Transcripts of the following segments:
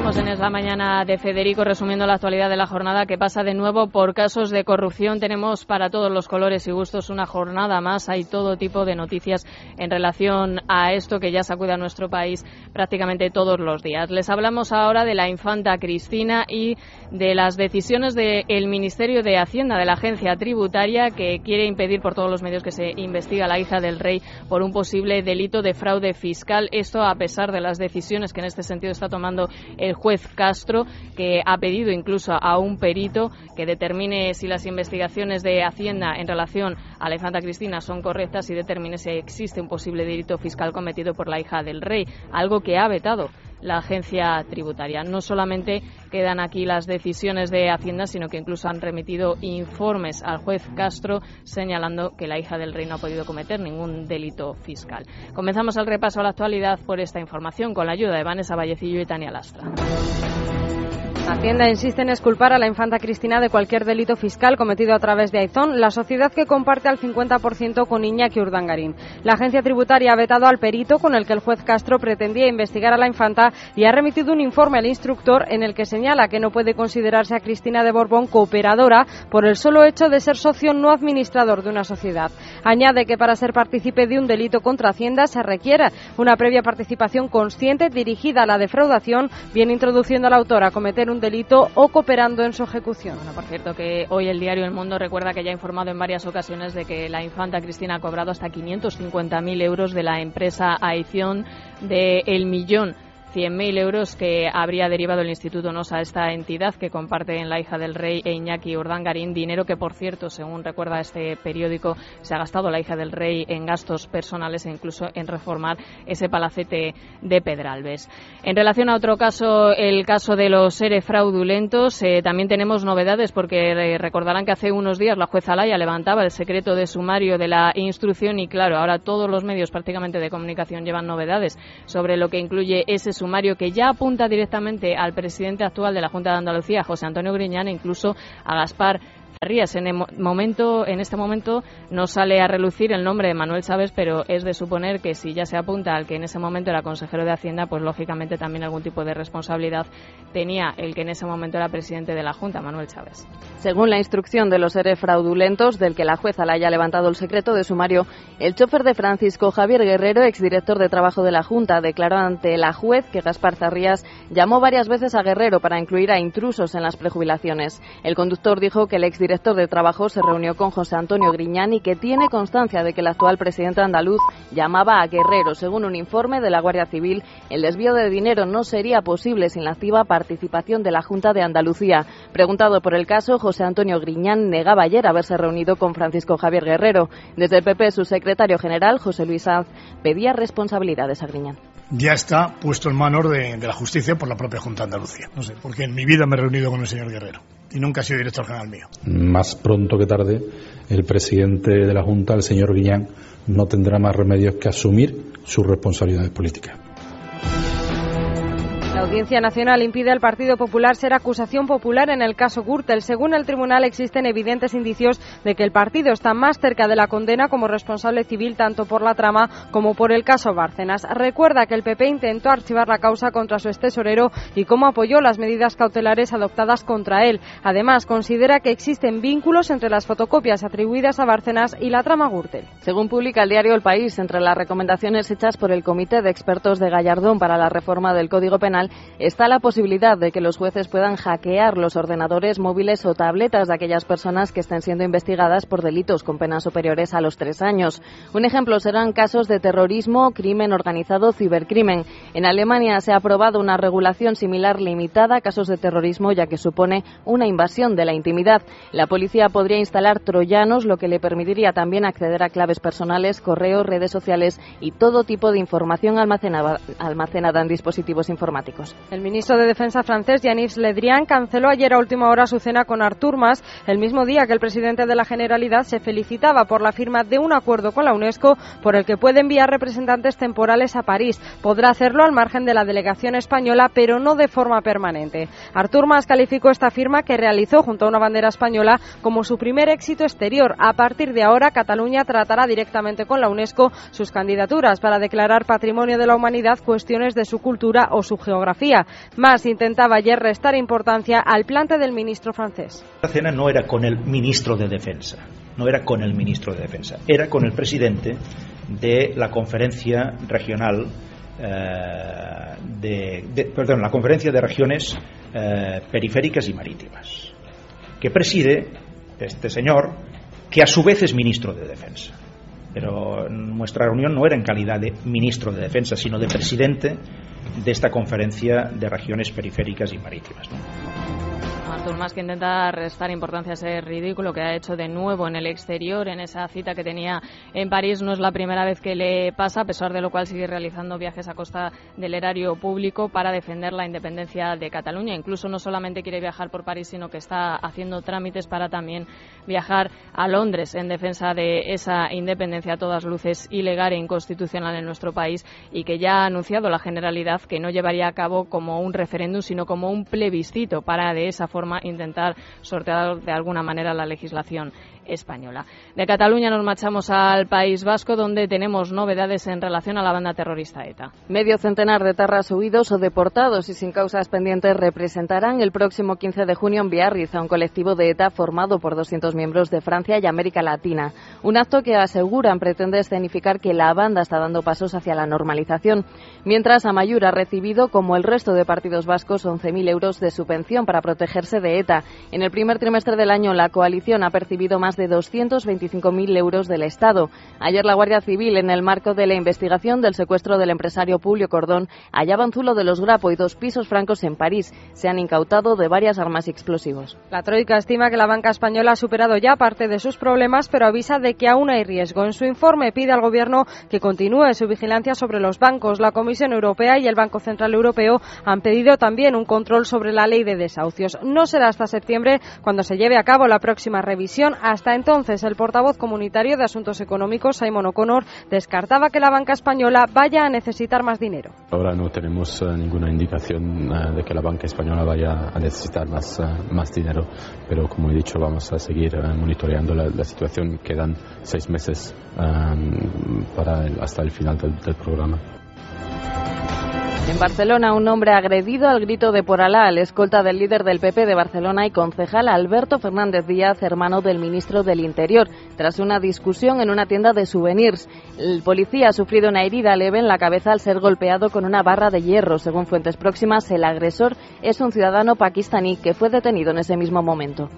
Seguimos en esta mañana de Federico resumiendo la actualidad de la jornada que pasa de nuevo por casos de corrupción. Tenemos para todos los colores y gustos una jornada más. Hay todo tipo de noticias en relación a esto que ya sacude a nuestro país prácticamente todos los días. Les hablamos ahora de la infanta Cristina y de las decisiones del Ministerio de Hacienda, de la agencia tributaria, que quiere impedir por todos los medios que se investiga a la hija del rey por un posible delito de fraude fiscal. Esto a pesar de las decisiones que en este sentido está tomando el juez Castro, que ha pedido incluso a un perito que determine si las investigaciones de Hacienda en relación a infanta Cristina son correctas y determine si existe un posible delito fiscal cometido por la hija del rey, algo que ha vetado la agencia tributaria. No solamente quedan aquí las decisiones de Hacienda, sino que incluso han remitido informes al juez Castro señalando que la hija del rey no ha podido cometer ningún delito fiscal. Comenzamos el repaso a la actualidad por esta información con la ayuda de Vanessa Vallecillo y Tania Lastra. Hacienda insiste en esculpar a la infanta Cristina de cualquier delito fiscal cometido a través de Aizón, la sociedad que comparte al 50% con Iñaki Urdangarín. La agencia tributaria ha vetado al perito con el que el juez Castro pretendía investigar a la infanta y ha remitido un informe al instructor en el que señala que no puede considerarse a Cristina de Borbón cooperadora por el solo hecho de ser socio no administrador de una sociedad. Añade que para ser partícipe de un delito contra Hacienda se requiere una previa participación consciente dirigida a la defraudación, bien introduciendo al autor a cometer un delito o cooperando en su ejecución. Bueno, por cierto, que hoy el diario El Mundo recuerda que ya ha informado en varias ocasiones de que la infanta Cristina ha cobrado hasta 550.000 euros de la empresa Aición de El Millón 100.000 euros que habría derivado el Instituto NOS a esta entidad que comparte en la hija del rey e Iñaki Urdangarín, dinero que, por cierto, según recuerda este periódico, se ha gastado la hija del rey en gastos personales e incluso en reformar ese palacete de Pedralbes. En relación a otro caso, el caso de los seres fraudulentos, eh, también tenemos novedades porque eh, recordarán que hace unos días la jueza Laya levantaba el secreto de sumario de la instrucción y, claro, ahora todos los medios prácticamente de comunicación llevan novedades sobre lo que incluye ese sumario que ya apunta directamente al presidente actual de la Junta de Andalucía, José Antonio Griñán, e incluso a Gaspar Rías. En, momento, en este momento no sale a relucir el nombre de Manuel Chávez, pero es de suponer que si ya se apunta al que en ese momento era consejero de Hacienda, pues lógicamente también algún tipo de responsabilidad tenía el que en ese momento era presidente de la Junta, Manuel Chávez. Según la instrucción de los seres fraudulentos, del que la jueza le haya levantado el secreto de sumario, el chofer de Francisco Javier Guerrero, exdirector de trabajo de la Junta, declaró ante la juez que Gaspar Zarrías llamó varias veces a Guerrero para incluir a intrusos en las prejubilaciones. El conductor dijo que el exdirector director de trabajo se reunió con José Antonio Griñán y que tiene constancia de que el actual presidente andaluz llamaba a Guerrero. Según un informe de la Guardia Civil, el desvío de dinero no sería posible sin la activa participación de la Junta de Andalucía. Preguntado por el caso, José Antonio Griñán negaba ayer haberse reunido con Francisco Javier Guerrero. Desde el PP, su secretario general, José Luis Sanz, pedía responsabilidades a Griñán ya está puesto en manos de, de, la justicia por la propia Junta de Andalucía. No sé, porque en mi vida me he reunido con el señor Guerrero y nunca ha sido director general mío. Más pronto que tarde, el presidente de la Junta, el señor Guiñán, no tendrá más remedios que asumir sus responsabilidades políticas. La Audiencia Nacional impide al Partido Popular ser acusación popular en el caso Gürtel. Según el tribunal, existen evidentes indicios de que el partido está más cerca de la condena como responsable civil tanto por la trama como por el caso Bárcenas. Recuerda que el PP intentó archivar la causa contra su tesorero y cómo apoyó las medidas cautelares adoptadas contra él. Además, considera que existen vínculos entre las fotocopias atribuidas a Bárcenas y la trama Gürtel. Según publica el diario El País, entre las recomendaciones hechas por el Comité de Expertos de Gallardón para la reforma del Código Penal, está la posibilidad de que los jueces puedan hackear los ordenadores móviles o tabletas de aquellas personas que estén siendo investigadas por delitos con penas superiores a los tres años. Un ejemplo serán casos de terrorismo, crimen organizado, cibercrimen. En Alemania se ha aprobado una regulación similar limitada a casos de terrorismo, ya que supone una invasión de la intimidad. La policía podría instalar troyanos, lo que le permitiría también acceder a claves personales, correos, redes sociales y todo tipo de información almacenada, almacenada en dispositivos informáticos. El ministro de Defensa francés, Yanis Le Drian, canceló ayer a última hora su cena con Artur Mas, el mismo día que el presidente de la Generalidad se felicitaba por la firma de un acuerdo con la UNESCO por el que puede enviar representantes temporales a París. Podrá hacerlo al margen de la delegación española, pero no de forma permanente. Artur Mas calificó esta firma que realizó junto a una bandera española como su primer éxito exterior. A partir de ahora, Cataluña tratará directamente con la UNESCO sus candidaturas para declarar Patrimonio de la Humanidad cuestiones de su cultura o su geografía. Mas intentaba ayer restar importancia al plante del ministro francés. La cena no era con el ministro de Defensa, no era con el ministro de Defensa, era con el presidente de la conferencia regional eh, de, de, perdón, la conferencia de regiones eh, periféricas y marítimas, que preside este señor, que a su vez es ministro de Defensa. Pero nuestra reunión no era en calidad de ministro de Defensa, sino de presidente de esta conferencia de regiones periféricas y marítimas. Artur Mas que intenta restar importancia a ese ridículo que ha hecho de nuevo en el exterior, en esa cita que tenía en París. No es la primera vez que le pasa, a pesar de lo cual sigue realizando viajes a costa del erario público para defender la independencia de Cataluña. Incluso no solamente quiere viajar por París, sino que está haciendo trámites para también viajar a Londres en defensa de esa independencia a todas luces ilegal e inconstitucional en nuestro país y que ya ha anunciado la Generalidad que no llevaría a cabo como un referéndum, sino como un plebiscito para de esa forma intentar sortear de alguna manera la legislación española. De Cataluña nos marchamos al País Vasco, donde tenemos novedades en relación a la banda terrorista ETA. Medio centenar de tarras huidos o deportados y sin causas pendientes representarán el próximo 15 de junio en Biarritz a un colectivo de ETA formado por 200 miembros de Francia y América Latina. Un acto que aseguran pretende escenificar que la banda está dando pasos hacia la normalización, mientras Amayur ha recibido, como el resto de partidos vascos, 11.000 euros de subvención para protegerse de ETA. En el primer trimestre del año, la coalición ha percibido más de 225.000 euros del Estado. Ayer la Guardia Civil, en el marco de la investigación del secuestro del empresario Publio Cordón, hallaba un zulo de los Grapo y dos pisos francos en París. Se han incautado de varias armas y explosivos. La Troika estima que la banca española ha superado ya parte de sus problemas, pero avisa de que aún hay riesgo. En su informe pide al Gobierno que continúe su vigilancia sobre los bancos. La Comisión Europea y el Banco Central Europeo han pedido también un control sobre la ley de desahucios. No será hasta septiembre cuando se lleve a cabo la próxima revisión. Entonces, el portavoz comunitario de Asuntos Económicos, Simon O'Connor, descartaba que la banca española vaya a necesitar más dinero. Ahora no tenemos uh, ninguna indicación uh, de que la banca española vaya a necesitar más, uh, más dinero, pero como he dicho, vamos a seguir monitoreando la, situación. Quedan seis meses para hasta el final del programa. En Barcelona, un hombre agredido al grito de por Alá, escolta del líder del PP de Barcelona y concejal Alberto Fernández Díaz, hermano del ministro del Interior, tras una discusión en una tienda de souvenirs. El policía ha sufrido una herida leve en la cabeza al ser golpeado con una barra de hierro. Según fuentes próximas, el agresor es un ciudadano pakistaní que fue detenido en ese mismo momento.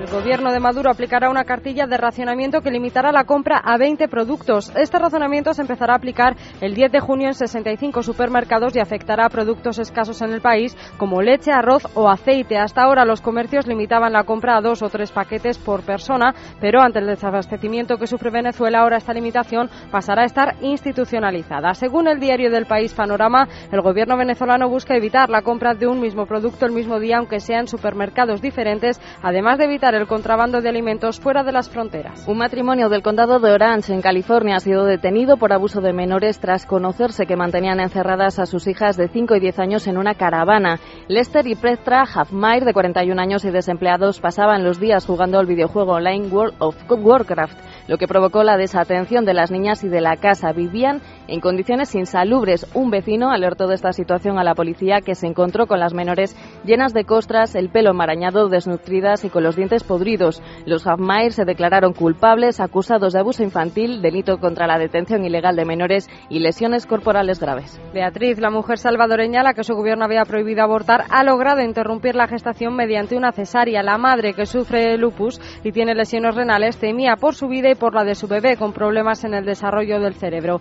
El gobierno de Maduro aplicará una cartilla de racionamiento que limitará la compra a 20 productos. Este razonamiento se empezará a aplicar el 10 de junio en 65 supermercados y afectará a productos escasos en el país como leche, arroz o aceite. Hasta ahora los comercios limitaban la compra a dos o tres paquetes por persona, pero ante el desabastecimiento que sufre Venezuela, ahora esta limitación pasará a estar institucionalizada. Según el diario del país Panorama, el gobierno venezolano busca evitar la compra de un mismo producto el mismo día, aunque sea en supermercados diferentes, además de evitar el contrabando de alimentos fuera de las fronteras. Un matrimonio del condado de Orange, en California, ha sido detenido por abuso de menores tras conocerse que mantenían encerradas a sus hijas de 5 y 10 años en una caravana. Lester y Petra Hafmeyer, de 41 años y desempleados, pasaban los días jugando al videojuego online World of Warcraft, lo que provocó la desatención de las niñas y de la casa. Vivían en condiciones insalubres. Un vecino alertó de esta situación a la policía que se encontró con las menores llenas de costras, el pelo enmarañado, desnutridas y con los dientes podridos. Los Hafmeyer se declararon culpables, acusados de abuso infantil, delito contra la detención ilegal de menores y lesiones corporales graves. Beatriz, la mujer salvadoreña a la que su gobierno había prohibido abortar, ha logrado interrumpir la gestación mediante una cesárea. La madre, que sufre lupus y tiene lesiones renales, temía por su vida y por la de su bebé con problemas en el desarrollo del cerebro.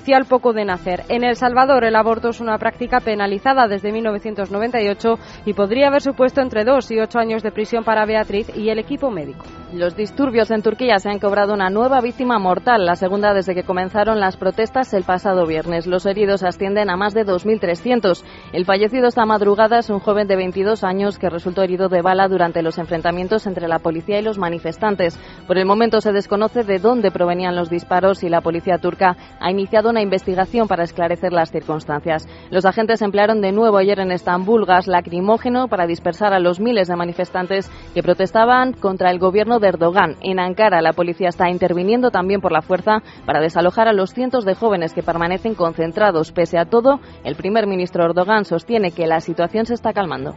Falleció al poco de nacer. En El Salvador, el aborto es una práctica penalizada desde 1998 y podría haber supuesto entre dos y ocho años de prisión para Beatriz y el equipo médico. Los disturbios en Turquía se han cobrado una nueva víctima mortal, la segunda desde que comenzaron las protestas el pasado viernes. Los heridos ascienden a más de 2.300. El fallecido esta madrugada es un joven de 22 años que resultó herido de bala durante los enfrentamientos entre la policía y los manifestantes. Por el momento se desconoce de dónde provenían los disparos y la policía turca ha iniciado una investigación para esclarecer las circunstancias. Los agentes emplearon de nuevo ayer en Estambul gas lacrimógeno para dispersar a los miles de manifestantes que protestaban contra el gobierno de Erdogan. En Ankara, la policía está interviniendo también por la fuerza para desalojar a los cientos de jóvenes que permanecen concentrados. Pese a todo, el primer ministro Erdogan sostiene que la situación se está calmando.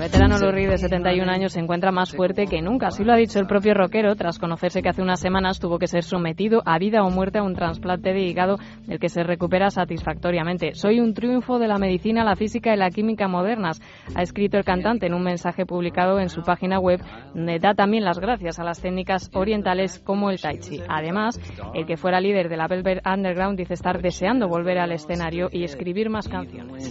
El veterano Lou de 71 años se encuentra más fuerte que nunca. Así lo ha dicho el propio rockero tras conocerse que hace unas semanas tuvo que ser sometido a vida o muerte a un trasplante de hígado del que se recupera satisfactoriamente. Soy un triunfo de la medicina, la física y la química modernas, ha escrito el cantante en un mensaje publicado en su página web, donde da también las gracias a las técnicas orientales como el tai chi. Además, el que fuera líder de la Velvet Underground dice estar deseando volver al escenario y escribir más canciones.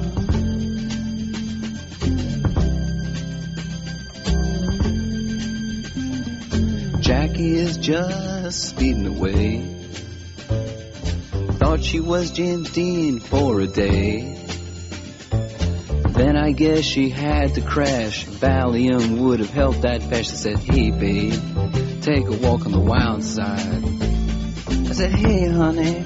Jackie is just speeding away. Thought she was James Dean for a day. Then I guess she had to crash. Valium would have helped that. She said, hey babe, take a walk on the wild side. I said, hey honey,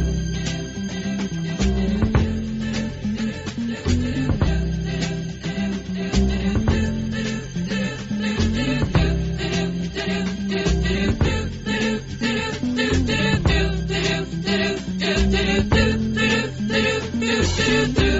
thank do.